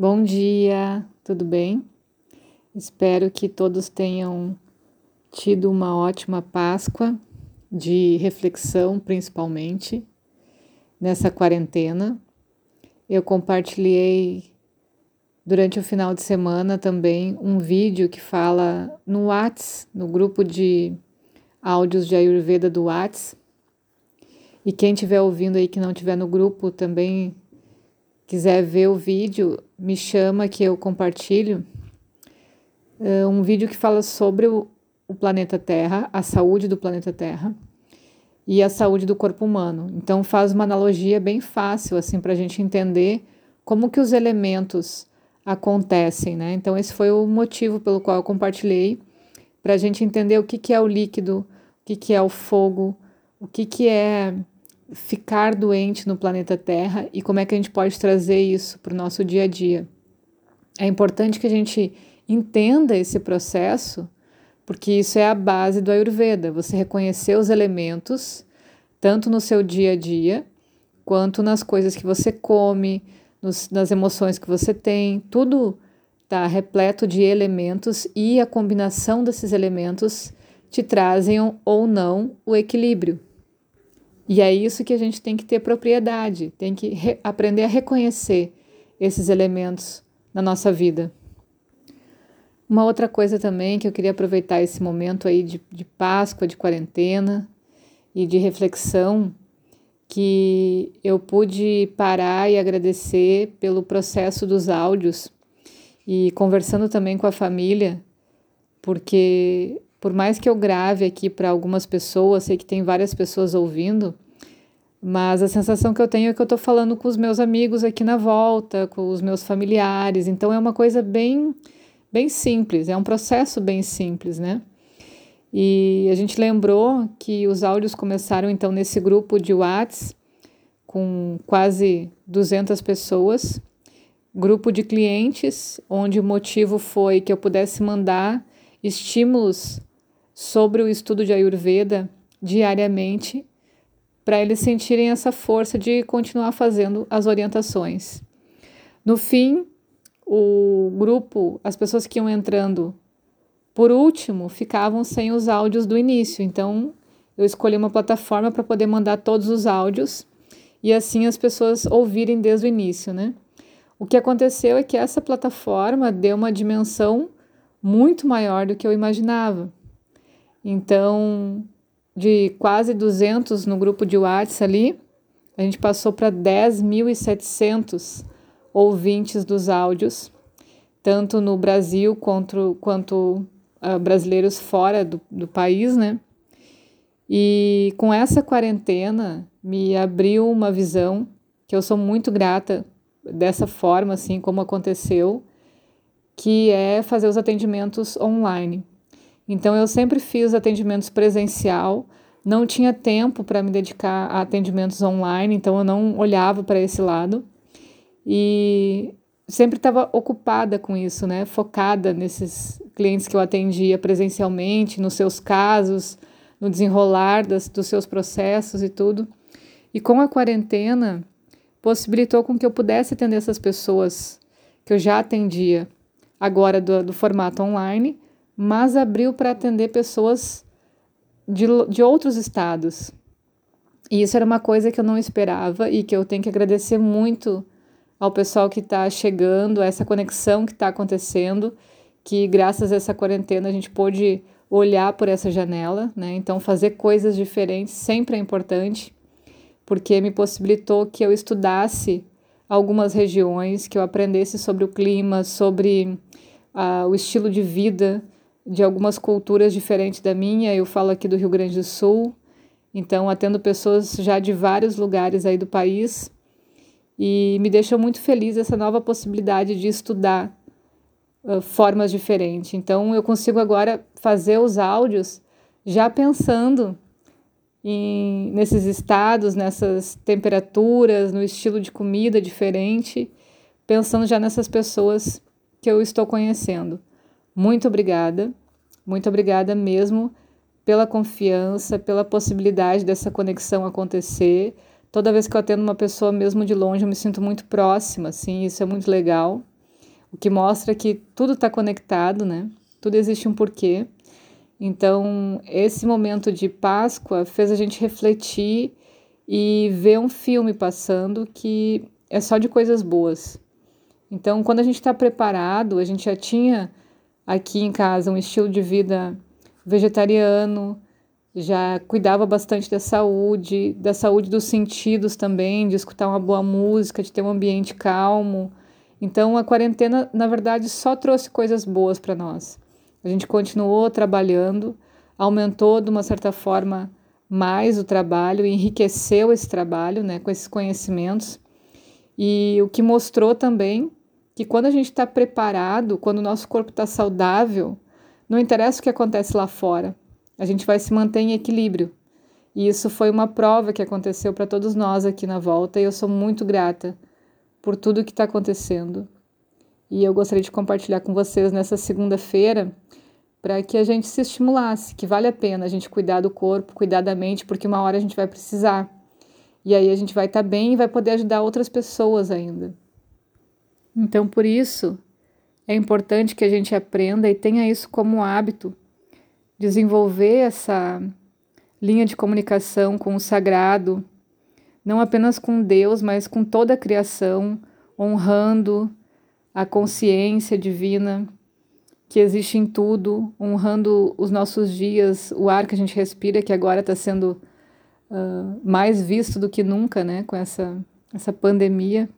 Bom dia, tudo bem? Espero que todos tenham tido uma ótima Páscoa, de reflexão principalmente, nessa quarentena. Eu compartilhei durante o final de semana também um vídeo que fala no Whats, no grupo de áudios de Ayurveda do Whats. E quem estiver ouvindo aí que não estiver no grupo também quiser ver o vídeo, me chama que eu compartilho. Uh, um vídeo que fala sobre o, o planeta Terra, a saúde do planeta Terra e a saúde do corpo humano. Então faz uma analogia bem fácil assim para a gente entender como que os elementos acontecem, né? Então esse foi o motivo pelo qual eu compartilhei para a gente entender o que, que é o líquido, o que, que é o fogo, o que, que é ficar doente no planeta Terra e como é que a gente pode trazer isso para o nosso dia a dia. É importante que a gente entenda esse processo, porque isso é a base do Ayurveda. Você reconhecer os elementos, tanto no seu dia a dia, quanto nas coisas que você come, nos, nas emoções que você tem, tudo está repleto de elementos e a combinação desses elementos te trazem ou não o equilíbrio. E é isso que a gente tem que ter propriedade, tem que aprender a reconhecer esses elementos na nossa vida. Uma outra coisa também que eu queria aproveitar esse momento aí de, de Páscoa, de quarentena e de reflexão, que eu pude parar e agradecer pelo processo dos áudios e conversando também com a família, porque por mais que eu grave aqui para algumas pessoas, sei que tem várias pessoas ouvindo, mas a sensação que eu tenho é que eu estou falando com os meus amigos aqui na volta, com os meus familiares, então é uma coisa bem, bem simples, é um processo bem simples, né? E a gente lembrou que os áudios começaram então nesse grupo de Whats com quase 200 pessoas, grupo de clientes, onde o motivo foi que eu pudesse mandar estímulos sobre o estudo de Ayurveda diariamente, para eles sentirem essa força de continuar fazendo as orientações. No fim, o grupo, as pessoas que iam entrando por último, ficavam sem os áudios do início. Então, eu escolhi uma plataforma para poder mandar todos os áudios e assim as pessoas ouvirem desde o início, né? O que aconteceu é que essa plataforma deu uma dimensão muito maior do que eu imaginava. Então, de quase 200 no grupo de WhatsApp ali, a gente passou para 10.700 ouvintes dos áudios, tanto no Brasil quanto, quanto uh, brasileiros fora do, do país, né? E com essa quarentena me abriu uma visão que eu sou muito grata dessa forma, assim como aconteceu, que é fazer os atendimentos online. Então eu sempre fiz atendimentos presencial, não tinha tempo para me dedicar a atendimentos online, então eu não olhava para esse lado e sempre estava ocupada com isso, né? Focada nesses clientes que eu atendia presencialmente, nos seus casos, no desenrolar das, dos seus processos e tudo. E com a quarentena possibilitou com que eu pudesse atender essas pessoas que eu já atendia agora do, do formato online mas abriu para atender pessoas de, de outros estados. E isso era uma coisa que eu não esperava e que eu tenho que agradecer muito ao pessoal que está chegando, a essa conexão que está acontecendo, que graças a essa quarentena a gente pôde olhar por essa janela, né? Então fazer coisas diferentes sempre é importante, porque me possibilitou que eu estudasse algumas regiões, que eu aprendesse sobre o clima, sobre uh, o estilo de vida, de algumas culturas diferentes da minha. Eu falo aqui do Rio Grande do Sul, então atendo pessoas já de vários lugares aí do país e me deixa muito feliz essa nova possibilidade de estudar uh, formas diferentes. Então eu consigo agora fazer os áudios já pensando em, nesses estados, nessas temperaturas, no estilo de comida diferente, pensando já nessas pessoas que eu estou conhecendo. Muito obrigada, muito obrigada mesmo pela confiança, pela possibilidade dessa conexão acontecer. Toda vez que eu atendo uma pessoa mesmo de longe, eu me sinto muito próxima, assim, isso é muito legal. o que mostra que tudo está conectado, né? Tudo existe um porquê. Então, esse momento de Páscoa fez a gente refletir e ver um filme passando que é só de coisas boas. Então, quando a gente está preparado, a gente já tinha aqui em casa um estilo de vida vegetariano, já cuidava bastante da saúde, da saúde dos sentidos também, de escutar uma boa música, de ter um ambiente calmo. Então, a quarentena, na verdade, só trouxe coisas boas para nós. A gente continuou trabalhando, aumentou de uma certa forma mais o trabalho, enriqueceu esse trabalho né, com esses conhecimentos. E o que mostrou também que quando a gente está preparado, quando o nosso corpo está saudável, não interessa o que acontece lá fora, a gente vai se manter em equilíbrio. E isso foi uma prova que aconteceu para todos nós aqui na volta, e eu sou muito grata por tudo que está acontecendo. E eu gostaria de compartilhar com vocês nessa segunda-feira para que a gente se estimulasse, que vale a pena a gente cuidar do corpo, cuidar da mente, porque uma hora a gente vai precisar. E aí a gente vai estar tá bem e vai poder ajudar outras pessoas ainda. Então, por isso, é importante que a gente aprenda e tenha isso como hábito, desenvolver essa linha de comunicação com o sagrado, não apenas com Deus, mas com toda a criação, honrando a consciência divina que existe em tudo, honrando os nossos dias, o ar que a gente respira, que agora está sendo uh, mais visto do que nunca, né, com essa, essa pandemia.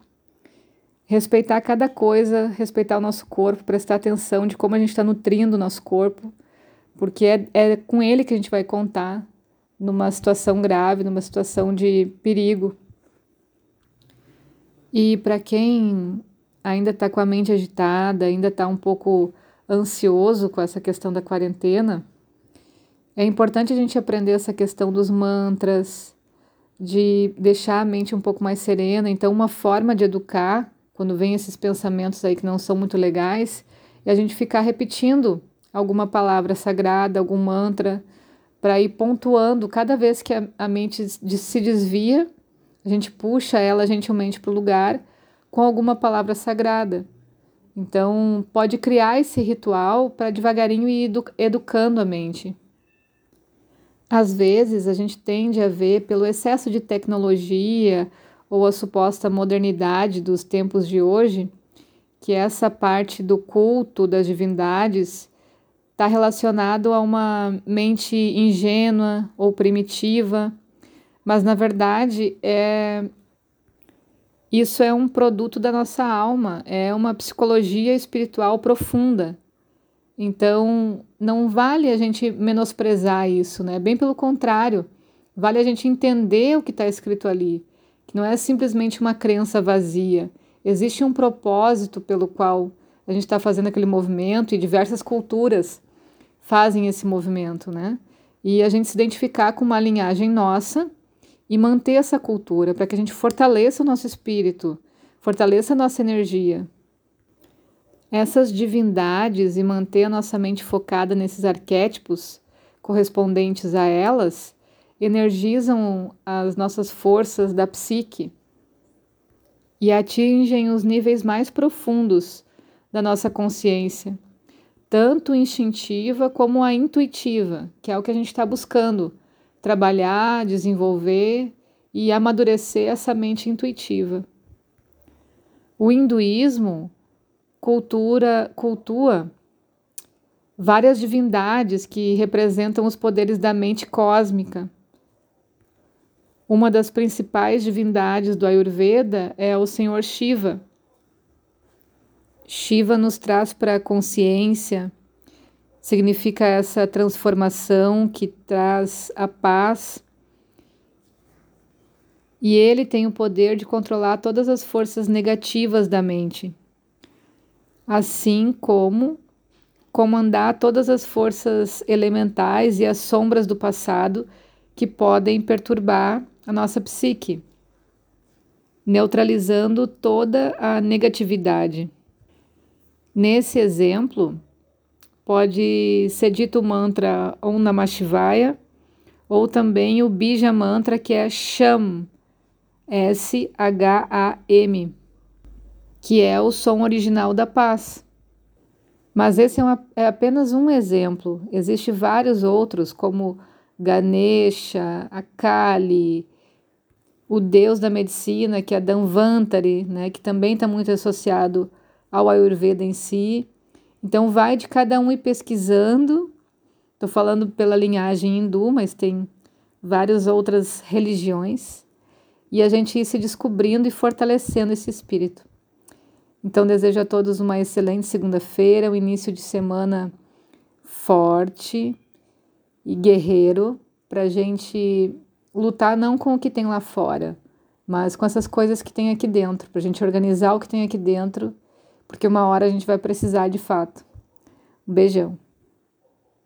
Respeitar cada coisa, respeitar o nosso corpo, prestar atenção de como a gente está nutrindo o nosso corpo, porque é, é com ele que a gente vai contar numa situação grave, numa situação de perigo. E para quem ainda está com a mente agitada, ainda está um pouco ansioso com essa questão da quarentena, é importante a gente aprender essa questão dos mantras, de deixar a mente um pouco mais serena. Então, uma forma de educar, quando vem esses pensamentos aí que não são muito legais, é a gente ficar repetindo alguma palavra sagrada, algum mantra, para ir pontuando cada vez que a, a mente se desvia, a gente puxa ela gentilmente para o lugar com alguma palavra sagrada. Então, pode criar esse ritual para devagarinho ir edu educando a mente. Às vezes, a gente tende a ver, pelo excesso de tecnologia ou a suposta modernidade dos tempos de hoje, que essa parte do culto das divindades está relacionado a uma mente ingênua ou primitiva, mas na verdade é isso é um produto da nossa alma, é uma psicologia espiritual profunda. Então, não vale a gente menosprezar isso, né? Bem pelo contrário, vale a gente entender o que está escrito ali, que não é simplesmente uma crença vazia. Existe um propósito pelo qual a gente está fazendo aquele movimento e diversas culturas fazem esse movimento, né? E a gente se identificar com uma linhagem nossa e manter essa cultura para que a gente fortaleça o nosso espírito, fortaleça a nossa energia. Essas divindades e manter a nossa mente focada nesses arquétipos correspondentes a elas energizam as nossas forças da psique e atingem os níveis mais profundos da nossa consciência, tanto instintiva como a intuitiva, que é o que a gente está buscando trabalhar, desenvolver e amadurecer essa mente intuitiva. O hinduísmo cultura, cultua várias divindades que representam os poderes da mente cósmica. Uma das principais divindades do Ayurveda é o Senhor Shiva. Shiva nos traz para a consciência, significa essa transformação que traz a paz. E ele tem o poder de controlar todas as forças negativas da mente, assim como comandar todas as forças elementais e as sombras do passado que podem perturbar a nossa psique, neutralizando toda a negatividade. Nesse exemplo, pode ser dito o mantra Om Namah Shivaya ou também o Bija Mantra que é Sham, S-H-A-M. que é o som original da paz. Mas esse é, uma, é apenas um exemplo. Existem vários outros, como Ganesha, Akali, o deus da medicina, que é Danvantari, né, que também está muito associado ao Ayurveda em si. Então, vai de cada um ir pesquisando. Estou falando pela linhagem hindu, mas tem várias outras religiões. E a gente ir se descobrindo e fortalecendo esse espírito. Então, desejo a todos uma excelente segunda-feira, um início de semana forte e guerreiro, para a gente lutar não com o que tem lá fora, mas com essas coisas que tem aqui dentro, para a gente organizar o que tem aqui dentro, porque uma hora a gente vai precisar de fato. Um beijão.